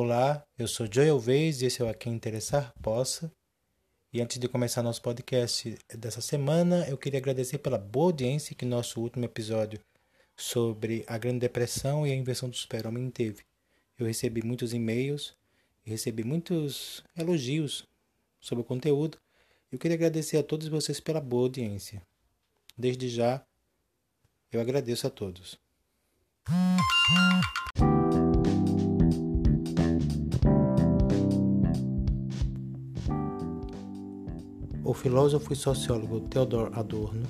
Olá, eu sou Joel Vez e esse é o A Quem Interessar Possa. E antes de começar nosso podcast dessa semana, eu queria agradecer pela boa audiência que nosso último episódio sobre a Grande Depressão e a inversão do super-homem teve. Eu recebi muitos e-mails, recebi muitos elogios sobre o conteúdo. Eu queria agradecer a todos vocês pela boa audiência. Desde já, eu agradeço a todos. O filósofo e sociólogo Theodor Adorno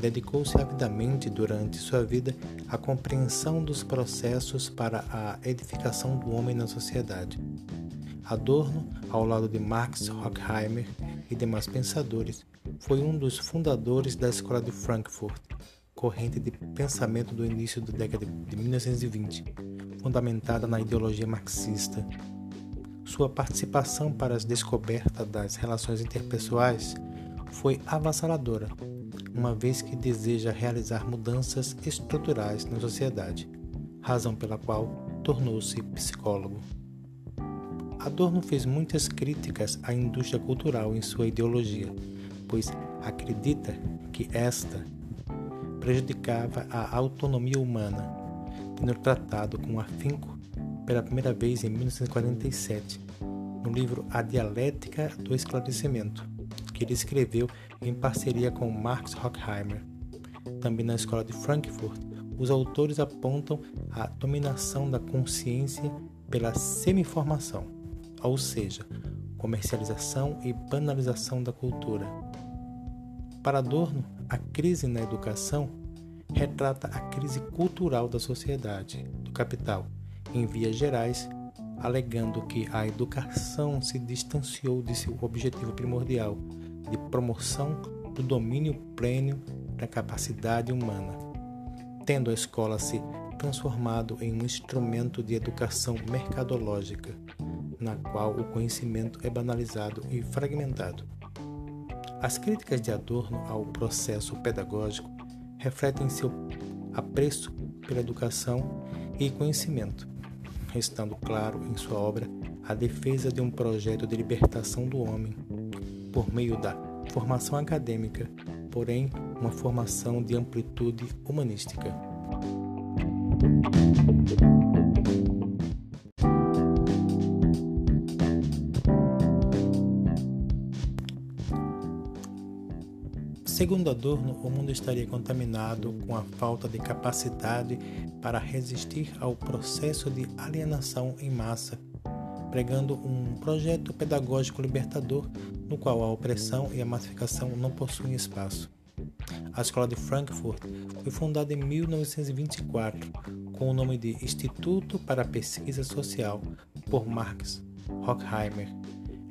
dedicou-se avidamente durante sua vida à compreensão dos processos para a edificação do homem na sociedade. Adorno, ao lado de Marx Horkheimer e demais pensadores, foi um dos fundadores da Escola de Frankfurt, corrente de pensamento do início da década de 1920, fundamentada na ideologia marxista sua participação para as descobertas das relações interpessoais foi avassaladora, uma vez que deseja realizar mudanças estruturais na sociedade, razão pela qual tornou-se psicólogo. Adorno fez muitas críticas à indústria cultural em sua ideologia, pois acredita que esta prejudicava a autonomia humana, tendo tratado com afinco pela primeira vez em 1947, no livro A Dialética do Esclarecimento, que ele escreveu em parceria com Marx Horkheimer. Também na escola de Frankfurt, os autores apontam a dominação da consciência pela semiformação, ou seja, comercialização e banalização da cultura. Para Adorno, a crise na educação retrata a crise cultural da sociedade, do capital, em vias gerais, alegando que a educação se distanciou de seu objetivo primordial de promoção do domínio pleno da capacidade humana, tendo a escola se transformado em um instrumento de educação mercadológica, na qual o conhecimento é banalizado e fragmentado. As críticas de Adorno ao processo pedagógico refletem seu apreço pela educação e conhecimento, restando claro em sua obra a defesa de um projeto de libertação do homem, por meio da formação acadêmica, porém uma formação de amplitude humanística. Segundo Adorno, o mundo estaria contaminado com a falta de capacidade para resistir ao processo de alienação em massa, pregando um projeto pedagógico libertador no qual a opressão e a massificação não possuem espaço. A Escola de Frankfurt foi fundada em 1924 com o nome de Instituto para a Pesquisa Social por Marx Horkheimer,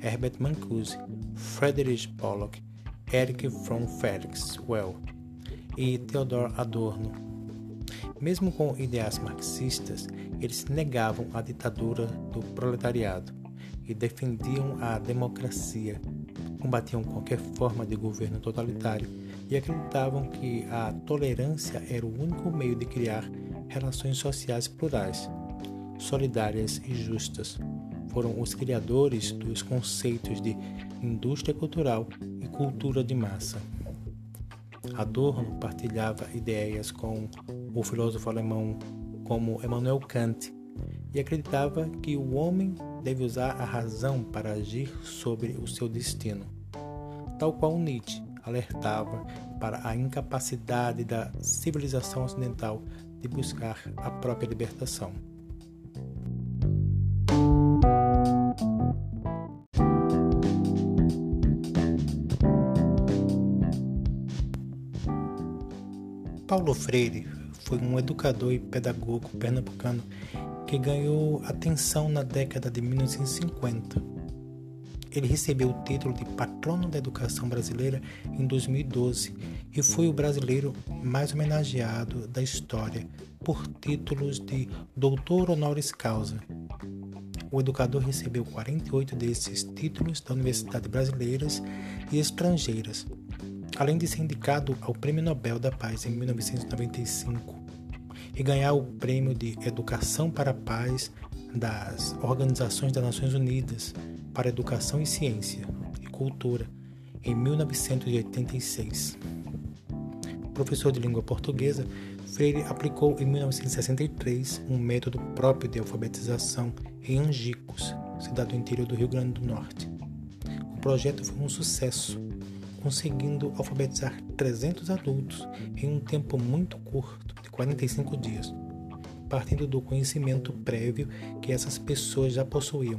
Herbert Mancusi, Friedrich Pollock Erich von Felix Well e Theodor Adorno. Mesmo com ideais marxistas, eles negavam a ditadura do proletariado e defendiam a democracia, combatiam qualquer forma de governo totalitário e acreditavam que a tolerância era o único meio de criar relações sociais plurais, solidárias e justas. Foram os criadores dos conceitos de indústria cultural cultura de massa. Adorno partilhava ideias com o filósofo alemão como Emmanuel Kant e acreditava que o homem deve usar a razão para agir sobre o seu destino, tal qual Nietzsche alertava para a incapacidade da civilização ocidental de buscar a própria libertação. Paulo Freire foi um educador e pedagogo pernambucano que ganhou atenção na década de 1950. Ele recebeu o título de Patrono da Educação Brasileira em 2012 e foi o brasileiro mais homenageado da história por títulos de Doutor Honoris Causa. O educador recebeu 48 desses títulos da Universidade Brasileiras e estrangeiras, além de ser indicado ao Prêmio Nobel da Paz em 1995 e ganhar o Prêmio de Educação para a Paz das Organizações das Nações Unidas para Educação e Ciência e Cultura em 1986. Professor de língua portuguesa, Freire aplicou em 1963 um método próprio de alfabetização em Angicos, cidade do interior do Rio Grande do Norte. O projeto foi um sucesso, conseguindo alfabetizar 300 adultos em um tempo muito curto, de 45 dias, partindo do conhecimento prévio que essas pessoas já possuíam.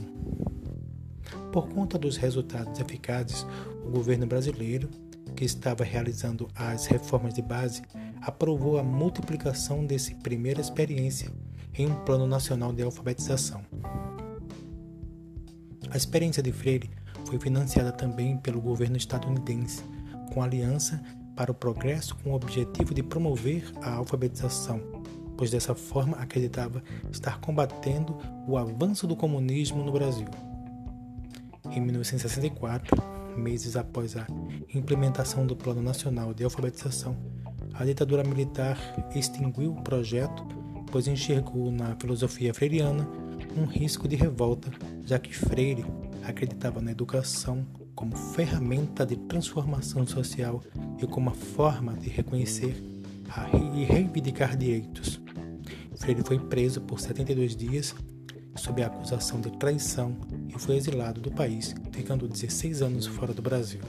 Por conta dos resultados eficazes, o governo brasileiro, que estava realizando as reformas de base, aprovou a multiplicação dessa primeira experiência em um plano nacional de alfabetização. A experiência de Freire foi financiada também pelo governo estadunidense, com aliança para o progresso com o objetivo de promover a alfabetização, pois dessa forma acreditava estar combatendo o avanço do comunismo no Brasil. Em 1964, meses após a implementação do Plano Nacional de Alfabetização, a ditadura militar extinguiu o projeto, pois enxergou na filosofia freiriana um risco de revolta, já que Freire acreditava na educação como ferramenta de transformação social e como forma de reconhecer e reivindicar direitos. Freire foi preso por 72 dias sob a acusação de traição e foi exilado do país, ficando 16 anos fora do Brasil.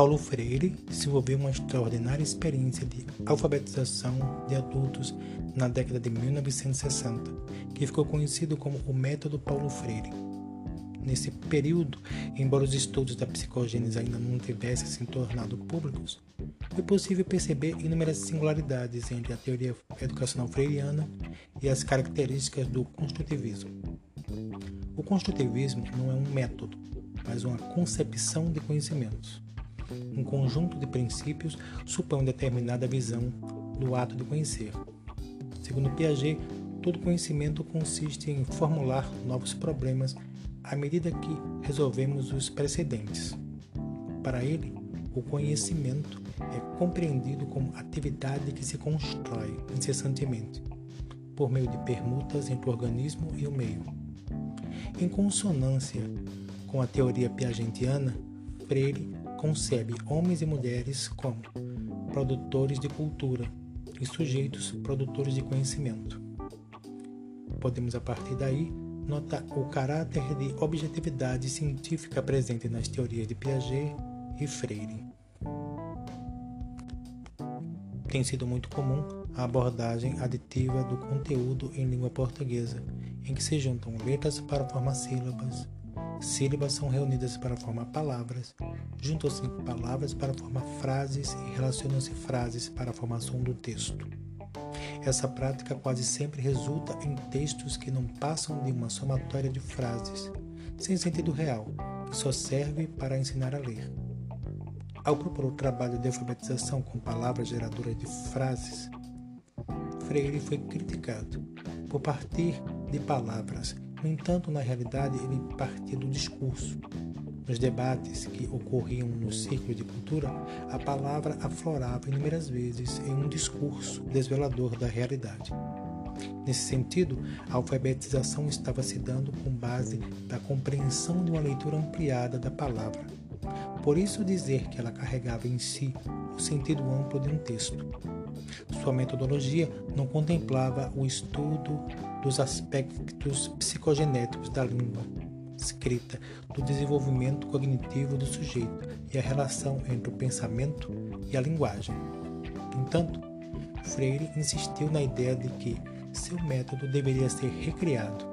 Paulo Freire desenvolveu uma extraordinária experiência de alfabetização de adultos na década de 1960, que ficou conhecido como o Método Paulo Freire. Nesse período, embora os estudos da psicogênese ainda não tivessem se tornado públicos, foi possível perceber inúmeras singularidades entre a teoria educacional freiriana e as características do construtivismo. O construtivismo não é um método, mas uma concepção de conhecimentos. Um conjunto de princípios supõe determinada visão do ato de conhecer. Segundo Piaget, todo conhecimento consiste em formular novos problemas à medida que resolvemos os precedentes. Para ele, o conhecimento é compreendido como atividade que se constrói incessantemente, por meio de permutas entre o organismo e o meio. Em consonância com a teoria piagentiana, Freire concebe homens e mulheres como produtores de cultura e sujeitos produtores de conhecimento. Podemos, a partir daí, notar o caráter de objetividade científica presente nas teorias de Piaget e Freire. Tem sido muito comum a abordagem aditiva do conteúdo em língua portuguesa, em que se juntam letras para formar sílabas, Sílabas são reunidas para formar palavras, juntam-se palavras para formar frases e relacionam-se frases para a formação do texto. Essa prática quase sempre resulta em textos que não passam de uma somatória de frases, sem sentido real, que só serve para ensinar a ler. Ao propor o trabalho de alfabetização com palavras geradoras de frases, Freire foi criticado por partir de palavras no entanto, na realidade, ele partia do discurso. Nos debates que ocorriam no círculo de cultura, a palavra aflorava inúmeras vezes em um discurso desvelador da realidade. Nesse sentido, a alfabetização estava se dando com base da compreensão de uma leitura ampliada da palavra. Por isso dizer que ela carregava em si o sentido amplo de um texto. Sua metodologia não contemplava o estudo dos aspectos psicogenéticos da língua escrita, do desenvolvimento cognitivo do sujeito e a relação entre o pensamento e a linguagem. Entanto, Freire insistiu na ideia de que seu método deveria ser recriado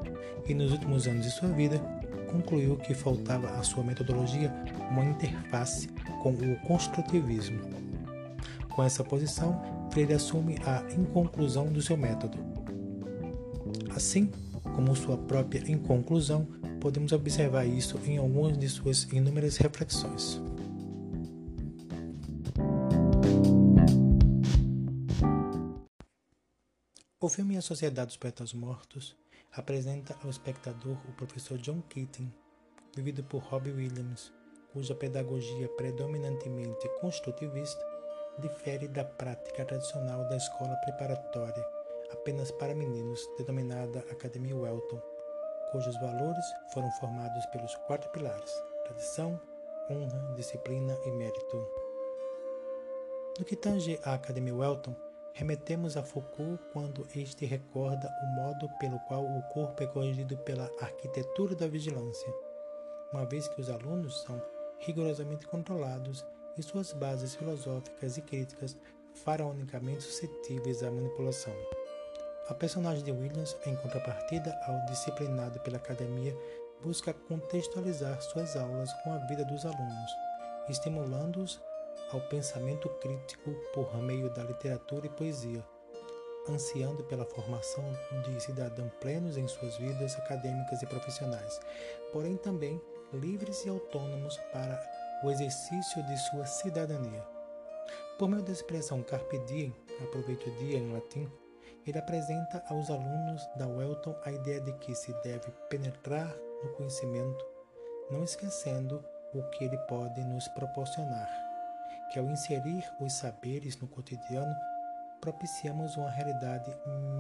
e, nos últimos anos de sua vida, concluiu que faltava à sua metodologia uma interface com o construtivismo. Com essa posição, Freire assume a inconclusão do seu método, Assim como sua própria inconclusão, podemos observar isso em algumas de suas inúmeras reflexões. O filme A Sociedade dos Poetas Mortos apresenta ao espectador o professor John Keating, vivido por Robbie Williams, cuja pedagogia predominantemente construtivista difere da prática tradicional da escola preparatória apenas para meninos, denominada Academia Welton, cujos valores foram formados pelos quatro pilares: tradição, honra, disciplina e mérito. No que tange à Academia Welton, remetemos a Foucault quando este recorda o modo pelo qual o corpo é corrigido pela arquitetura da vigilância, uma vez que os alunos são rigorosamente controlados e suas bases filosóficas e críticas faraonicamente suscetíveis à manipulação. A personagem de Williams, em contrapartida ao disciplinado pela academia, busca contextualizar suas aulas com a vida dos alunos, estimulando-os ao pensamento crítico por meio da literatura e poesia, ansiando pela formação de cidadãos plenos em suas vidas acadêmicas e profissionais, porém também livres e autônomos para o exercício de sua cidadania. Por meio da expressão carpe diem, aproveite o dia em latim, ele apresenta aos alunos da Welton a ideia de que se deve penetrar no conhecimento, não esquecendo o que ele pode nos proporcionar, que ao inserir os saberes no cotidiano, propiciamos uma realidade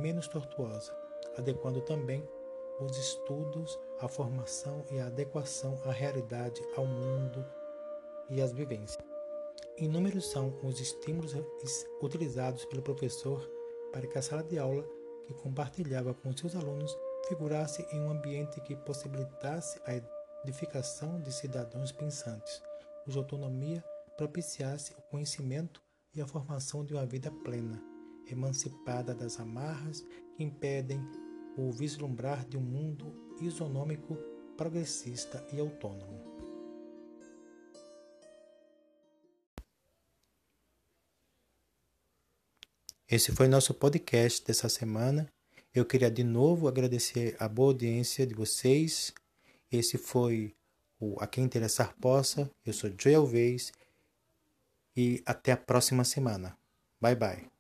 menos tortuosa, adequando também os estudos à formação e à adequação à realidade, ao mundo e às vivências. Inúmeros são os estímulos utilizados pelo professor para que a sala de aula que compartilhava com seus alunos figurasse em um ambiente que possibilitasse a edificação de cidadãos pensantes, cuja autonomia propiciasse o conhecimento e a formação de uma vida plena, emancipada das amarras que impedem o vislumbrar de um mundo isonômico, progressista e autônomo. Esse foi nosso podcast dessa semana. Eu queria de novo agradecer a boa audiência de vocês. Esse foi o A Quem Interessar Possa. Eu sou Joel Vez e até a próxima semana. Bye bye.